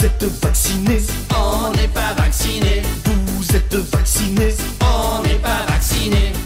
Vous êtes vacciné, on n'est pas vacciné. Vous êtes vacciné, on n'est pas vacciné.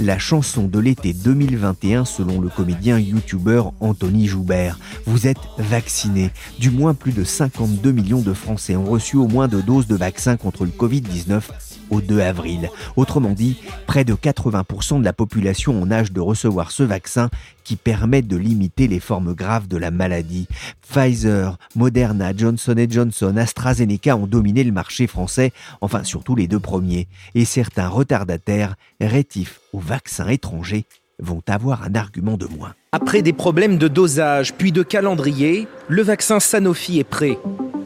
La chanson de l'été 2021 selon le comédien youtubeur Anthony Joubert. Vous êtes vacciné. Du moins plus de 52 millions de Français ont reçu au moins deux doses de vaccin contre le Covid-19 au 2 avril. Autrement dit, près de 80% de la population en âge de recevoir ce vaccin qui permet de limiter les formes graves de la maladie. Pfizer, Moderna, Johnson Johnson, AstraZeneca ont dominé le marché français, enfin surtout les deux premiers. Et certains retardataires, rétifs aux vaccins étrangers, vont avoir un argument de moins. Après des problèmes de dosage puis de calendrier, le vaccin Sanofi est prêt.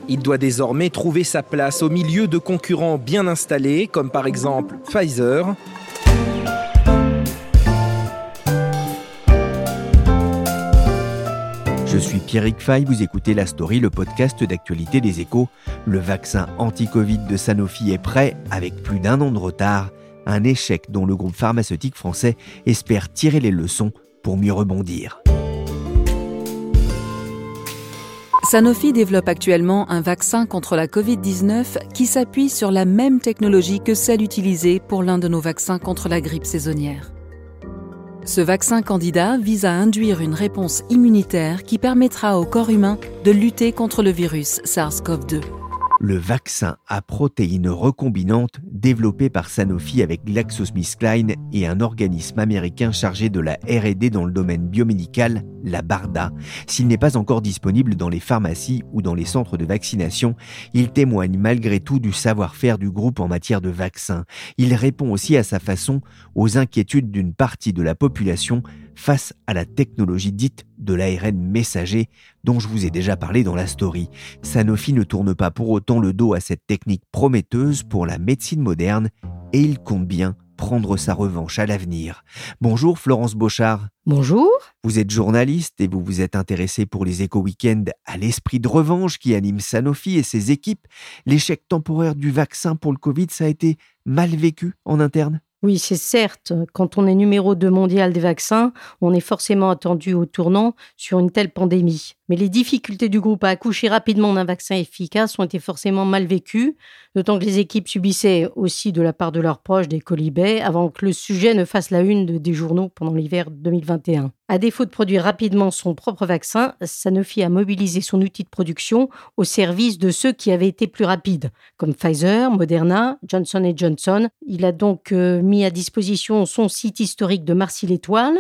Il doit désormais trouver sa place au milieu de concurrents bien installés, comme par exemple Pfizer. Je suis Pierrick Fay, vous écoutez La Story, le podcast d'actualité des échos. Le vaccin anti-Covid de Sanofi est prêt, avec plus d'un an de retard, un échec dont le groupe pharmaceutique français espère tirer les leçons pour mieux rebondir. Sanofi développe actuellement un vaccin contre la Covid-19 qui s'appuie sur la même technologie que celle utilisée pour l'un de nos vaccins contre la grippe saisonnière. Ce vaccin candidat vise à induire une réponse immunitaire qui permettra au corps humain de lutter contre le virus SARS-CoV-2 le vaccin à protéines recombinantes développé par Sanofi avec GlaxoSmithKline et un organisme américain chargé de la R&D dans le domaine biomédical, la BARDA. S'il n'est pas encore disponible dans les pharmacies ou dans les centres de vaccination, il témoigne malgré tout du savoir-faire du groupe en matière de vaccins. Il répond aussi à sa façon aux inquiétudes d'une partie de la population face à la technologie dite de l'ARN messager dont je vous ai déjà parlé dans la story. Sanofi ne tourne pas pour autant le dos à cette technique prometteuse pour la médecine moderne et il compte bien prendre sa revanche à l'avenir. Bonjour Florence Beauchard. Bonjour. Vous êtes journaliste et vous vous êtes intéressé pour les éco-weekends à l'esprit de revanche qui anime Sanofi et ses équipes. L'échec temporaire du vaccin pour le Covid, ça a été mal vécu en interne? Oui, c'est certes, quand on est numéro 2 mondial des vaccins, on est forcément attendu au tournant sur une telle pandémie. Mais les difficultés du groupe à accoucher rapidement d'un vaccin efficace ont été forcément mal vécues, d'autant que les équipes subissaient aussi de la part de leurs proches des colibets avant que le sujet ne fasse la une des journaux pendant l'hiver 2021. À défaut de produire rapidement son propre vaccin, Sanofi a mobilisé son outil de production au service de ceux qui avaient été plus rapides, comme Pfizer, Moderna, Johnson Johnson. Il a donc euh, mis à disposition son site historique de Marcy-l'Étoile,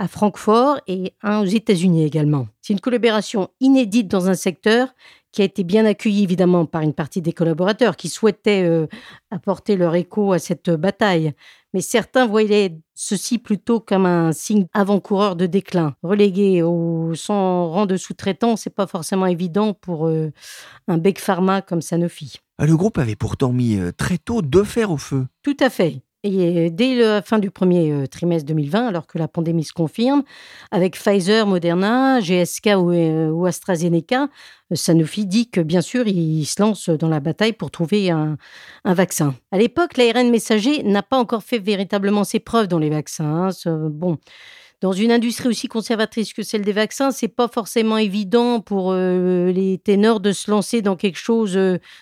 à Francfort et un aux États-Unis également. C'est une collaboration inédite dans un secteur qui a été bien accueilli évidemment par une partie des collaborateurs qui souhaitaient euh, apporter leur écho à cette bataille. Mais certains voyaient ceci plutôt comme un signe avant-coureur de déclin. Relégué au son rang de sous-traitant, c'est pas forcément évident pour euh, un Big Pharma comme Sanofi. Ah, le groupe avait pourtant mis euh, très tôt deux fers au feu. Tout à fait. Et dès la fin du premier euh, trimestre 2020, alors que la pandémie se confirme, avec Pfizer, Moderna, GSK euh, ou, AstraZeneca, euh, Sanofi dit que bien sûr, il se lance dans la bataille pour trouver un, vaccin. À l'époque, l'ARN messager n'a pas encore fait véritablement ses preuves dans les vaccins. Hein. Bon. Dans une industrie aussi conservatrice que celle des vaccins, c'est pas forcément évident pour les ténors de se lancer dans quelque chose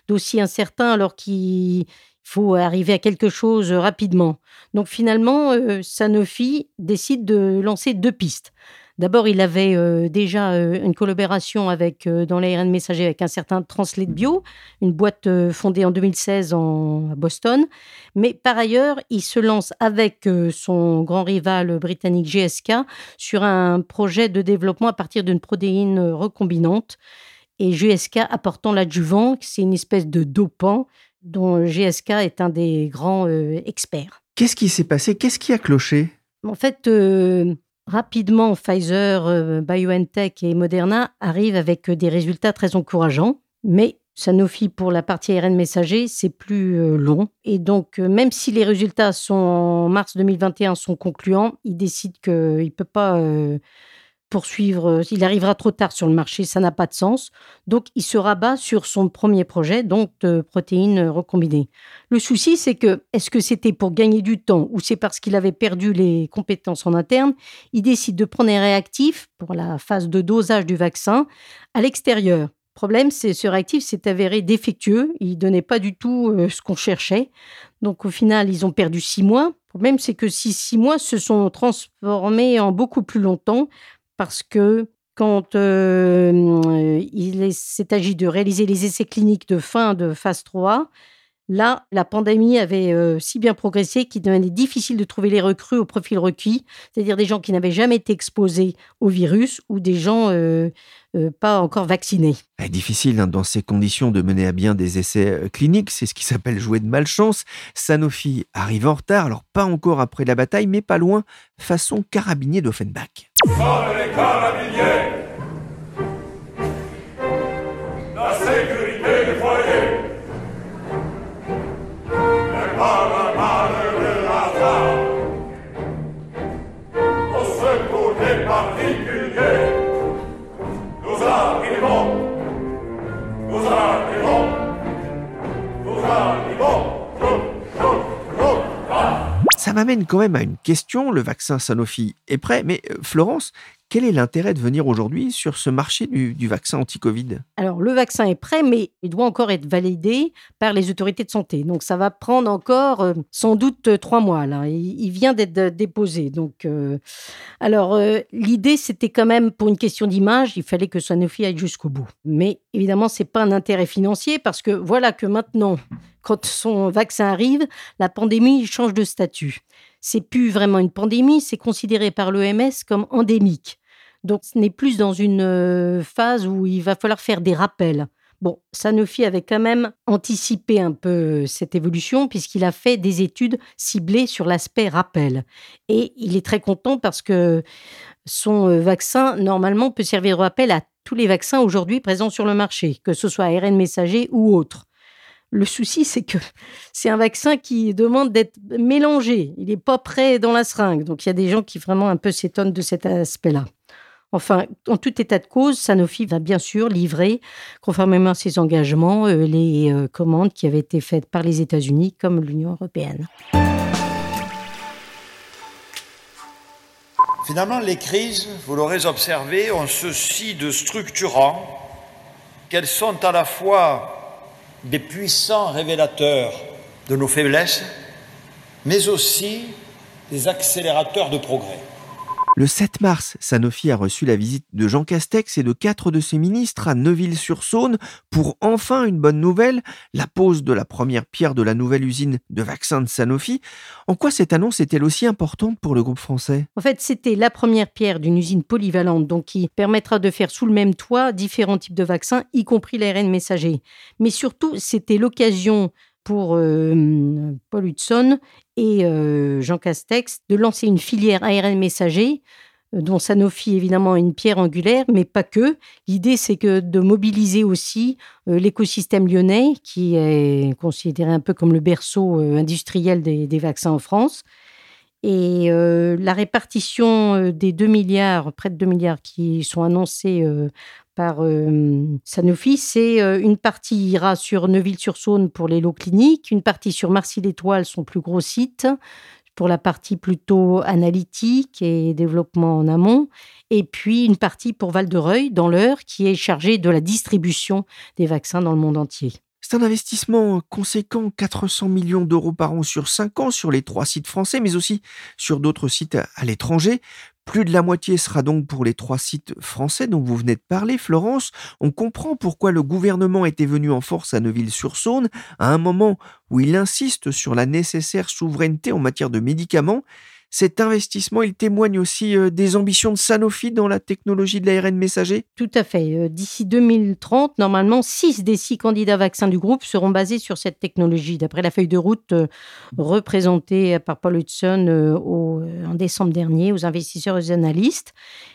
d'aussi incertain alors qu'ils faut arriver à quelque chose rapidement. Donc finalement, euh, Sanofi décide de lancer deux pistes. D'abord, il avait euh, déjà euh, une collaboration avec, dans l'ARN messager avec un certain Translate Bio, une boîte fondée en 2016 en, à Boston. Mais par ailleurs, il se lance avec son grand rival britannique GSK sur un projet de développement à partir d'une protéine recombinante. Et GSK apportant l'adjuvant, c'est une espèce de dopant dont GSK est un des grands euh, experts. Qu'est-ce qui s'est passé? Qu'est-ce qui a cloché? En fait, euh, rapidement, Pfizer, BioNTech et Moderna arrivent avec des résultats très encourageants, mais Sanofi, pour la partie ARN messager, c'est plus long. Et donc, même si les résultats sont en mars 2021 sont concluants, il décide qu'il ne peut pas poursuivre, euh, il arrivera trop tard sur le marché, ça n'a pas de sens. Donc, il se rabat sur son premier projet, donc de protéines recombinées. Le souci, c'est que, est-ce que c'était pour gagner du temps ou c'est parce qu'il avait perdu les compétences en interne? Il décide de prendre un réactif pour la phase de dosage du vaccin à l'extérieur. Le problème, c'est ce réactif s'est avéré défectueux. Il donnait pas du tout euh, ce qu'on cherchait. Donc, au final, ils ont perdu six mois. Le problème, c'est que ces six mois se sont transformés en beaucoup plus longtemps parce que quand euh, il s'est agi de réaliser les essais cliniques de fin de phase 3, là, la pandémie avait euh, si bien progressé qu'il devenait difficile de trouver les recrues au profil requis, c'est-à-dire des gens qui n'avaient jamais été exposés au virus ou des gens euh, euh, pas encore vaccinés. C'est difficile hein, dans ces conditions de mener à bien des essais cliniques, c'est ce qui s'appelle jouer de malchance. Sanofi arrive en retard, alors pas encore après la bataille, mais pas loin, façon carabinier d'Offenbach. les carabiniers ça m'amène quand même à une question. Le vaccin Sanofi est prêt, mais euh, Florence, quel est l'intérêt de venir aujourd'hui sur ce marché du, vaccin anti-Covid? Alors, le vaccin est prêt, mais il doit encore être validé par les autorités de santé. Donc, ça va prendre encore euh, sans doute euh, trois mois. Là. Il, vient d'être euh, déposé. Donc, alors, l'idée, c'était quand même pour une question d'image, il fallait que Sanofi aille jusqu'au bout. Mais évidemment, ce n'est pas un intérêt financier parce que voilà que maintenant, quand son vaccin arrive, la pandémie change de statut c'est plus vraiment une pandémie, c'est considéré par l'OMS comme endémique. Donc, ce n'est plus dans une euh, phase où il va falloir faire des rappels. Bon, Sanofi avait quand même anticipé un peu euh, cette évolution puisqu'il a fait des études ciblées sur l'aspect rappel. Et il est très content parce que son euh, vaccin, normalement, peut servir de rappel à tous les vaccins aujourd'hui présents sur le marché, que ce soit ARN messager ou autre. Le souci, c'est que c'est un vaccin qui demande d'être mélangé. Il n'est pas prêt dans la seringue. Donc, il y a des gens qui vraiment un peu s'étonnent de cet aspect-là. Enfin, en tout état de cause, Sanofi va bien sûr livrer, conformément à ses engagements, euh, les euh, commandes qui avaient été faites par les États-Unis comme l'Union européenne. Finalement, les crises, vous l'aurez observé, ont ceci de structurant qu'elles sont à la fois des puissants révélateurs de nos faiblesses, mais aussi des accélérateurs de progrès. Le 7 mars, Sanofi a reçu la visite de Jean Castex et de quatre de ses ministres à Neuville-sur-Saône pour enfin une bonne nouvelle, la pose de la première pierre de la nouvelle usine de vaccins de Sanofi. En quoi cette annonce est-elle aussi importante pour le groupe français? En fait, c'était la première pierre d'une usine polyvalente, donc qui permettra de faire sous le même toit différents types de vaccins, y compris l'ARN messager. Mais surtout, c'était l'occasion pour euh, Paul Hudson et euh, Jean Castex de lancer une filière ARN messager euh, dont Sanofi évidemment une pierre angulaire, mais pas que. L'idée, c'est que de mobiliser aussi l'écosystème lyonnais, qui est considéré un peu comme le berceau industriel des, des, vaccins en France. Et la répartition des 2 milliards, près de 2 milliards qui sont annoncés par euh, Sanofi, c'est euh, une partie ira sur Neuville-sur-Saône pour les lots cliniques, une partie sur Marcy-l'Étoile, son plus gros site, pour la partie plutôt analytique et développement en amont, et puis une partie pour Val-de-Reuil, dans l'heure, qui est chargée de la distribution des vaccins dans le monde entier. C'est un investissement conséquent, 400 millions d'euros par an sur 5 ans sur les trois sites français, mais aussi sur d'autres sites à l'étranger. Plus de la moitié sera donc pour les trois sites français dont vous venez de parler, Florence. On comprend pourquoi le gouvernement était venu en force à Neuville-sur-Saône à un moment où il insiste sur la nécessaire souveraineté en matière de médicaments. Cet investissement, il témoigne aussi euh, des ambitions de Sanofi dans la technologie de l'ARN messager? Tout à fait. Euh, d'ici 2030, normalement, 6 des 6 candidats vaccins du groupe seront basés sur cette technologie, d'après la feuille de route euh, représentée par Paul Hudson en décembre dernier aux investisseurs et aux analystes.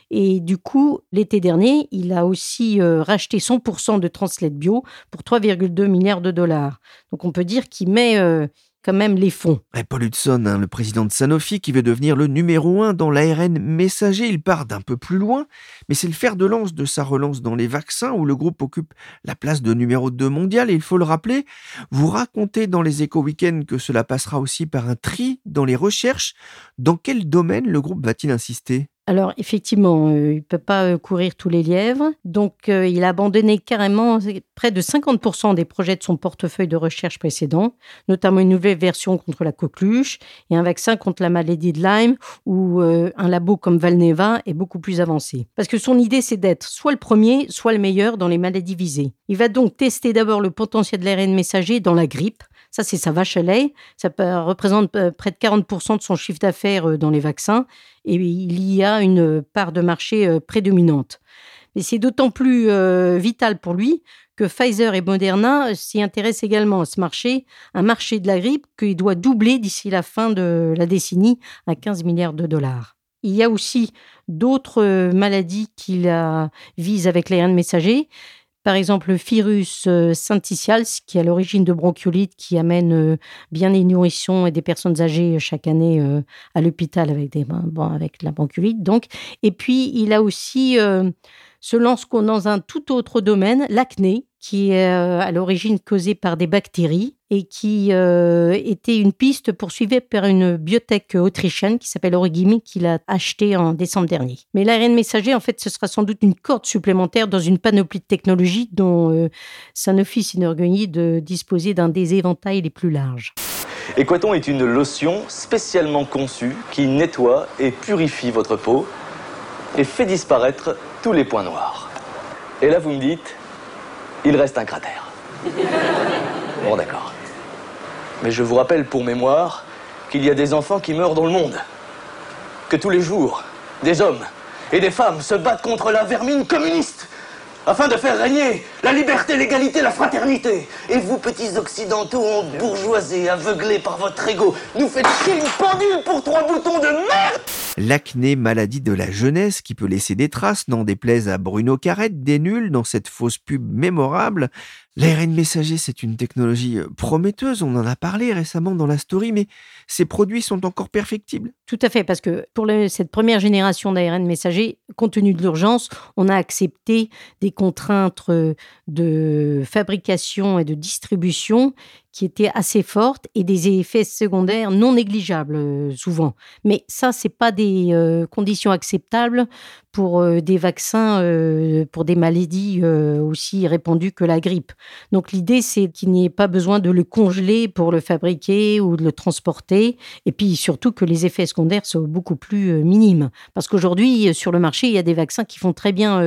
Et du coup, l'été dernier, il a aussi racheté 100% de Translate Bio pour 3,2 milliards de dollars. Donc on peut dire qu'il met quand même les fonds. Et Paul Hudson, hein, le président de Sanofi, qui veut devenir le numéro un dans l'ARN messager, il part d'un peu plus loin, mais c'est le fer de lance de sa relance dans les vaccins où le groupe occupe la place de numéro 2 mondial. Et il faut le rappeler, vous racontez dans les éco week que cela passera aussi par un tri dans les recherches. Dans quel domaine le groupe va-t-il insister? Alors effectivement, euh, il ne peut pas euh, courir tous les lièvres, donc euh, il a abandonné carrément près de 50% des projets de son portefeuille de recherche précédent, notamment une nouvelle version contre la coqueluche et un vaccin contre la maladie de Lyme où un labo comme Valneva est beaucoup plus avancé. Parce que son idée c'est d'être soit le premier, soit le meilleur dans les maladies visées. Il va donc tester d'abord le potentiel de l'ARN messager dans la grippe, ça, c'est sa vache à lait. Ça représente près de 40% de son chiffre d'affaires dans les vaccins et il y a une part de marché euh, prédominante. Mais c'est d'autant plus euh, vital pour lui que Pfizer et Moderna s'y intéressent également à ce marché, un marché de la grippe qui doit doubler d'ici la fin de la décennie à 15 milliards de dollars. Il y a aussi d'autres euh, maladies qu'il vise avec l'ARN messager, par exemple, le virus euh, syncytial, qui est à l'origine de bronchiolites, qui amène euh, bien des nourrissons et des personnes âgées euh, chaque année à l'hôpital avec, avec la bronchiolite. Donc. Et puis, il a aussi se lance dans un tout autre domaine, l'acné, qui est à l'origine causée par des bactéries et qui était une piste poursuivie par une biotech autrichienne qui s'appelle Origimi, qu'il a acheté en décembre dernier. Mais l'ARN messager, en fait, ce sera sans doute une corde supplémentaire dans une panoplie de technologies dont Sanofi s'enorgueillit de disposer d'un des éventails les plus larges. Equaton est une lotion spécialement conçue qui nettoie et purifie votre peau et fait disparaître tous les points noirs. Et là, vous me dites, il reste un cratère. Bon, d'accord. Mais je vous rappelle pour mémoire qu'il y a des enfants qui meurent dans le monde. Que tous les jours, des hommes et des femmes se battent contre la vermine communiste afin de faire régner la liberté, l'égalité, la fraternité. Et vous, petits occidentaux, en bourgeoisie, aveuglés par votre ego, nous faites chier une pendule pour trois boutons de merde L'acné, maladie de la jeunesse qui peut laisser des traces, n'en déplaise à Bruno Carrette, des nuls dans cette fausse pub mémorable. L'ARN messager, c'est une technologie euh, prometteuse, on en a parlé récemment dans la story, mais ces produits sont encore perfectibles. Tout à fait, parce que pour cette première génération d'ARN messager, compte tenu de l'urgence, on a accepté des contraintes euh, de fabrication et de distribution qui étaient assez fortes et des effets secondaires non négligeables euh, souvent. Mais ça, c'est pas des euh, conditions acceptables pour euh, des vaccins pour des maladies aussi répandues que la grippe. Donc l'idée, c'est qu'il n'y ait pas besoin de le congeler pour le fabriquer ou de le transporter, et puis surtout que les effets secondaires soient beaucoup plus minimes. Parce qu'aujourd'hui, sur le marché, il y a des vaccins qui font très bien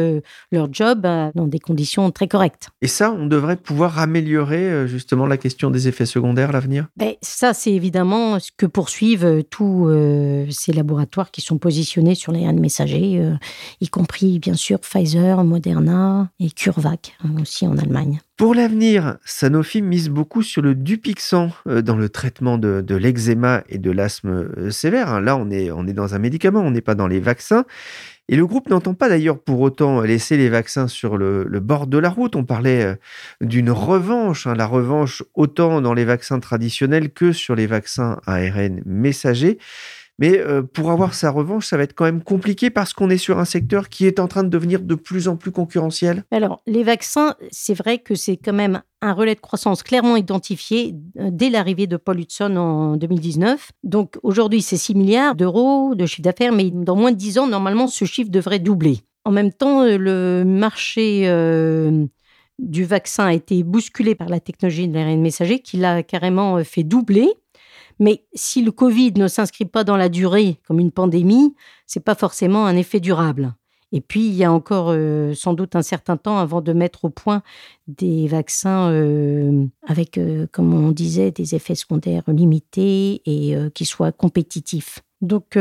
leur job dans des conditions très correctes. Et ça, on devrait pouvoir améliorer justement la question des effets secondaires à l'avenir? Ben, Ça, c'est évidemment ce que poursuivent euh, tous euh, ces laboratoires qui sont positionnés sur les messagers, euh, y compris bien sûr Pfizer, Moderna et CureVac hein, aussi en Allemagne. Pour l'avenir, Sanofi mise beaucoup sur le Dupixent dans le traitement de, l'eczéma et de l'asthme sévère. Hein. Là, on est, on est dans un médicament, on n'est pas dans les vaccins. Et le groupe n'entend pas d'ailleurs pour autant laisser les vaccins sur le, bord de la route. On parlait euh, d'une revanche, hein, la revanche autant dans les vaccins traditionnels que sur les vaccins ARN messagers. Mais euh, pour avoir sa revanche, ça va être quand même compliqué parce qu'on est sur un secteur qui est en train de devenir de plus en plus concurrentiel. Alors, les vaccins, c'est vrai que c'est quand même un relais de croissance clairement identifié euh, dès l'arrivée de Paul Hudson en 2019. Donc aujourd'hui, c'est 6 milliards d'euros de chiffre d'affaires, mais dans moins de 10 ans, normalement, ce chiffre devrait doubler. En même temps, euh, le marché du vaccin a été bousculé par la technologie de l'ARN messager qui l'a carrément fait doubler. Mais si le Covid ne s'inscrit pas dans la durée comme une pandémie, c'est pas forcément un effet durable. Et puis, il y a encore euh, sans doute un certain temps avant de mettre au point des vaccins euh, avec, euh, comme on disait, des effets secondaires limités et qui soient compétitifs. Donc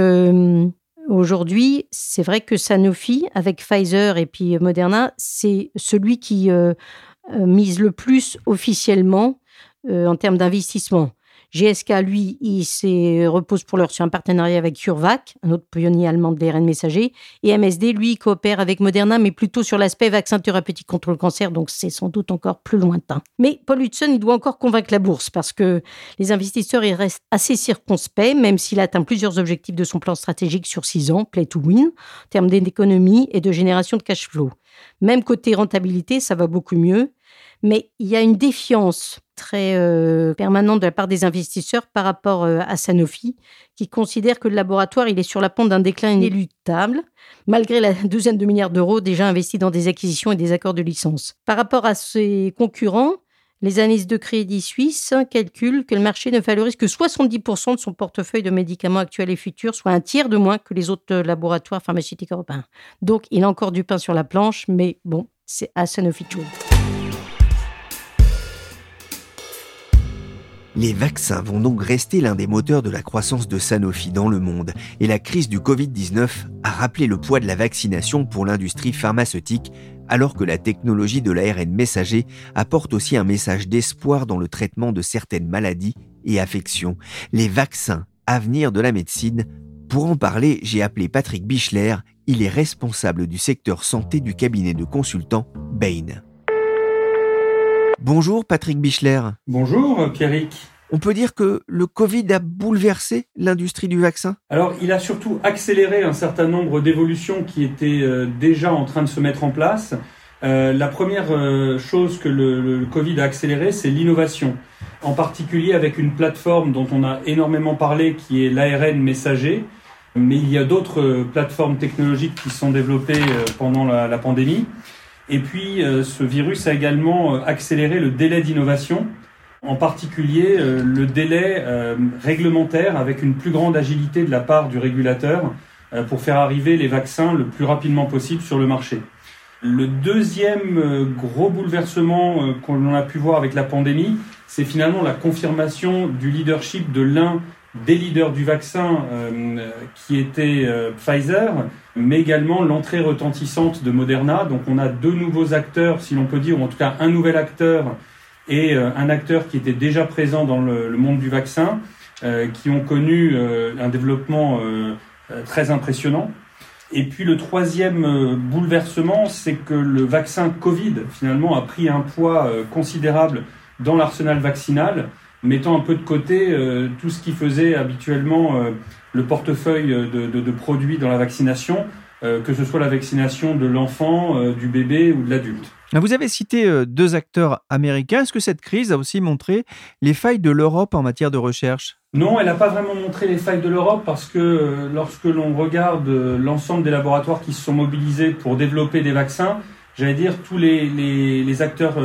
aujourd'hui, c'est vrai que Sanofi, avec Pfizer et puis Moderna, c'est celui qui mise le plus officiellement en termes d'investissement. GSK, lui, il repose pour l'heure sur un partenariat avec CureVac, un autre pionnier allemand de l'ARN messager. Et MSD, lui, coopère avec Moderna, mais plutôt sur l'aspect vaccin thérapeutique contre le cancer, donc c'est sans doute encore plus lointain. Mais Paul Hudson, il doit encore convaincre la bourse parce que les investisseurs, ils restent assez circonspects, même s'il atteint plusieurs objectifs de son plan stratégique sur six ans, Play to Win, en termes d'économie et de génération de cash flow. Même côté rentabilité, ça va beaucoup mieux. Mais il y a une défiance très euh, permanente de la part des investisseurs par rapport euh, à Sanofi, qui considère que le laboratoire est sur la pente d'un déclin inéluctable, malgré la douzaine de milliards d'euros déjà investis dans des acquisitions et des accords de licence. Par rapport à ses concurrents, les analystes de Crédit Suisse calculent que le marché ne valorise que 70% de son portefeuille de médicaments actuels et futurs, soit un tiers de moins que les autres laboratoires pharmaceutiques européens. Donc, il a encore du pain sur la planche, mais bon, c'est à Sanofi tout. Les vaccins vont donc rester l'un des moteurs de la croissance de Sanofi dans le monde et la crise du Covid-19 a rappelé le poids de la vaccination pour l'industrie pharmaceutique alors que la technologie de l'ARN messager apporte aussi un message d'espoir dans le traitement de certaines maladies et affections. Les vaccins, avenir de la médecine. Pour en parler, j'ai appelé Patrick Bichler, il est responsable du secteur santé du cabinet de consultants Bain. Bonjour Patrick Bichler. Bonjour Pierrick. On peut dire que le Covid a bouleversé l'industrie du vaccin? Alors, il a surtout accéléré un certain nombre d'évolutions qui étaient euh, déjà en train de se mettre en place. Euh, la première euh, chose que le, Covid a accéléré, c'est l'innovation. En particulier avec une plateforme dont on a énormément parlé, qui est l'ARN messager. Mais il y a d'autres plateformes technologiques qui sont développées pendant la pandémie. Et puis, euh, ce virus a également euh, accéléré le délai d'innovation, en particulier euh, le délai réglementaire avec une plus grande agilité de la part du régulateur pour faire arriver les vaccins le plus rapidement possible sur le marché. Le deuxième gros bouleversement qu'on a pu voir avec la pandémie, c'est finalement la confirmation du leadership de l'un des leaders du vaccin euh, qui était euh, Pfizer, mais également l'entrée retentissante de Moderna. Donc on a deux nouveaux acteurs, si l'on peut dire, ou en tout cas un nouvel acteur et euh, un acteur qui était déjà présent dans le monde du vaccin, qui ont connu un développement très impressionnant. Et puis le troisième bouleversement, c'est que le vaccin Covid finalement a pris un poids considérable dans l'arsenal vaccinal mettant un peu de côté euh, tout ce qui faisait habituellement euh, le portefeuille de, produits dans la vaccination, euh, que ce soit la vaccination de l'enfant, du bébé ou de l'adulte. Vous avez cité deux acteurs américains. Est-ce que cette crise a aussi montré les failles de l'Europe en matière de recherche? Non, elle n'a pas vraiment montré les failles de l'Europe parce que lorsque l'on regarde l'ensemble des laboratoires qui se sont mobilisés pour développer des vaccins, j'allais dire tous les, les acteurs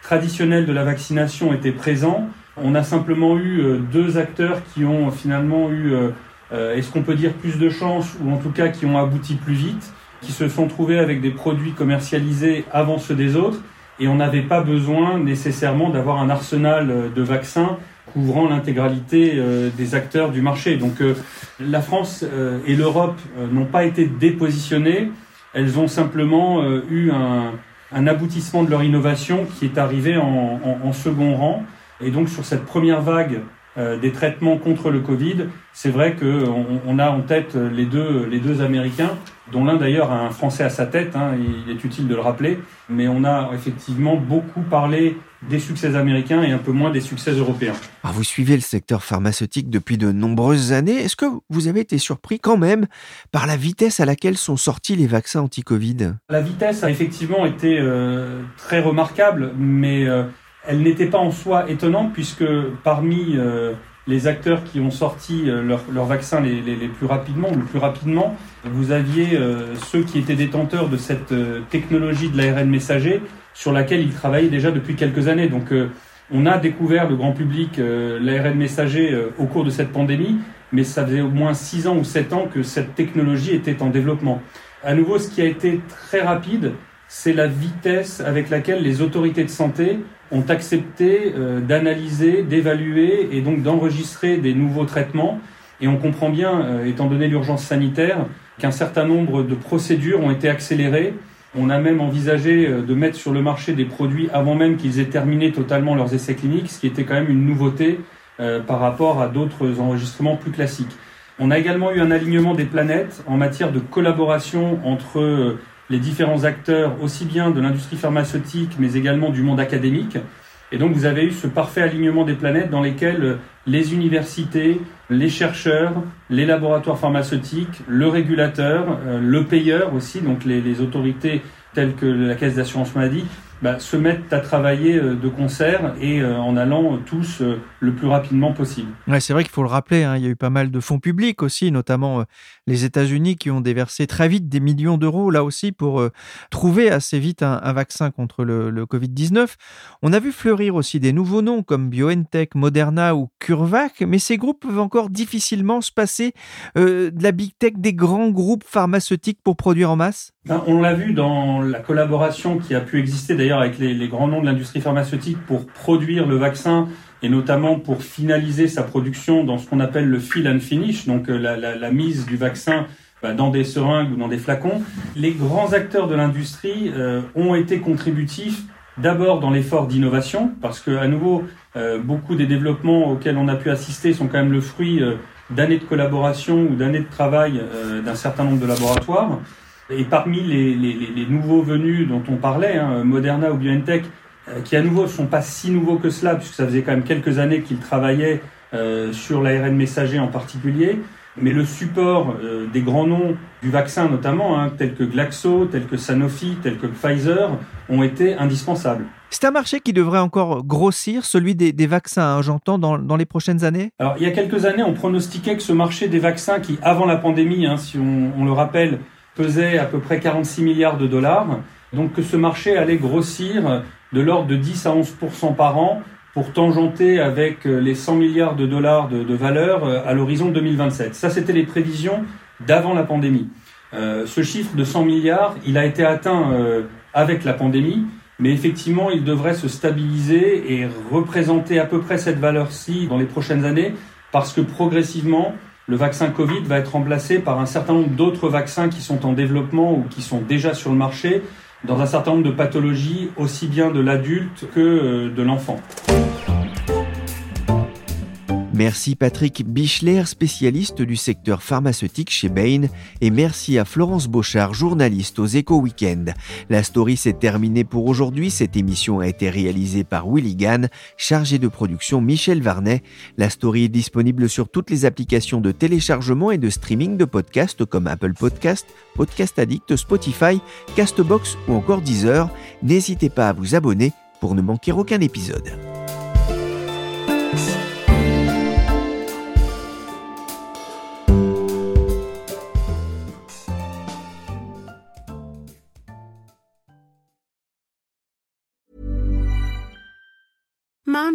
traditionnels de la vaccination étaient présents. On a simplement eu euh, deux acteurs qui ont finalement eu, euh, euh, est-ce qu'on peut dire plus de chance, ou en tout cas qui ont abouti plus vite, qui se sont trouvés avec des produits commercialisés avant ceux des autres, et on n'avait pas besoin nécessairement d'avoir un arsenal de vaccins couvrant l'intégralité des acteurs du marché. Donc la France et l'Europe n'ont pas été dépositionnées, elles ont simplement eu un, aboutissement de leur innovation qui est arrivé en second rang. Et donc sur cette première vague euh, des traitements contre le Covid, c'est vrai qu'on on a en tête les deux, les deux Américains, dont l'un d'ailleurs a un Français à sa tête, hein, il est utile de le rappeler, mais on a effectivement beaucoup parlé des succès américains et un peu moins des succès européens. Alors vous suivez le secteur pharmaceutique depuis de nombreuses années. Est-ce que vous avez été surpris quand même par la vitesse à laquelle sont sortis les vaccins anti-Covid? La vitesse a effectivement été euh, très remarquable, mais... Euh, elle n'était pas en soi étonnante puisque parmi euh, les acteurs qui ont sorti euh, leur, vaccin les, plus rapidement, le plus rapidement, vous aviez euh, ceux qui étaient détenteurs de cette technologie de l'ARN messager sur laquelle ils travaillaient déjà depuis quelques années. Donc on a découvert le grand public l'ARN messager au cours de cette pandémie, mais ça faisait au moins 6 ans ou 7 ans que cette technologie était en développement. À nouveau, ce qui a été très rapide, c'est la vitesse avec laquelle les autorités de santé ont accepté euh, d'analyser, d'évaluer et donc d'enregistrer des nouveaux traitements Et on comprend bien, étant donné l'urgence sanitaire, qu'un certain nombre de procédures ont été accélérées. On a même envisagé de mettre sur le marché des produits avant même qu'ils aient terminé totalement leurs essais cliniques, ce qui était quand même une nouveauté par rapport à d'autres enregistrements plus classiques. On a également eu un alignement des planètes en matière de collaboration entre les différents acteurs, aussi bien de l'industrie pharmaceutique, mais également du monde académique. Et donc vous avez eu ce parfait alignement des planètes dans lesquelles les universités, les chercheurs, les laboratoires pharmaceutiques, le régulateur, euh, le payeur aussi, donc les, les autorités telles que la Caisse d'assurance maladie, bah, se mettent à travailler euh, de concert et euh, en allant tous le plus rapidement possible. Ouais, c'est vrai qu'il faut le rappeler, hein, il y a eu pas mal de fonds publics aussi, notamment les États-Unis qui ont déversé très vite des millions d'euros là aussi pour trouver assez vite un, vaccin contre le, le Covid-19. On a vu fleurir aussi des nouveaux noms comme BioNTech, Moderna ou CureVac, mais ces groupes peuvent encore difficilement se passer de la big tech des grands groupes pharmaceutiques pour produire en masse? Ben, on l'a vu dans la collaboration qui a pu exister d'ailleurs avec les, grands noms de l'industrie pharmaceutique pour produire le vaccin et notamment pour finaliser sa production dans ce qu'on appelle le fill and finish, donc euh, la, mise du vaccin ben, dans des seringues ou dans des flacons. Les grands acteurs de l'industrie euh, ont été contributifs d'abord dans l'effort d'innovation, parce que à nouveau, euh, beaucoup des développements auxquels on a pu assister sont quand même le fruit d'années de collaboration ou d'années de travail d'un certain nombre de laboratoires. Et parmi les, nouveaux venus dont on parlait, hein, Moderna ou BioNTech, qui à nouveau ne sont pas si nouveaux que cela, puisque ça faisait quand même quelques années qu'ils travaillaient euh, sur l'ARN messager en particulier, mais le support euh, des grands noms du vaccin notamment, hein, tels que Glaxo, tels que Sanofi, tels que Pfizer, ont été indispensables. C'est un marché qui devrait encore grossir, celui des, des vaccins, hein, j'entends, dans, dans, les prochaines années? Alors, il y a quelques années, on pronostiquait que ce marché des vaccins, qui avant la pandémie, hein, si on, on le rappelle, pesait à peu près 46 milliards de dollars. Donc que ce marché allait grossir de l'ordre de 10 à 11 par an pour tangenter avec euh, les 100 milliards de dollars de, valeur euh, à l'horizon 2027. Ça, c'était les prévisions d'avant la pandémie. Euh, ce chiffre de 100 milliards, il a été atteint avec la pandémie, mais effectivement, il devrait se stabiliser et représenter à peu près cette valeur-ci dans les prochaines années, parce que progressivement, le vaccin Covid va être remplacé par un certain nombre d'autres vaccins qui sont en développement ou qui sont déjà sur le marché dans un certain nombre de pathologies, aussi bien de l'adulte que euh, de l'enfant. Merci Patrick Bichler, spécialiste du secteur pharmaceutique chez Bain, et merci à Florence Beauchard, journaliste aux Éco Weekend. La story s'est terminée pour aujourd'hui. Cette émission a été réalisée par Willy Gann, chargé de production Michel Varnet. La story est disponible sur toutes les applications de téléchargement et de streaming de podcasts comme Apple Podcast, Podcast Addict, Spotify, Castbox ou encore Deezer. N'hésitez pas à vous abonner pour ne manquer aucun épisode.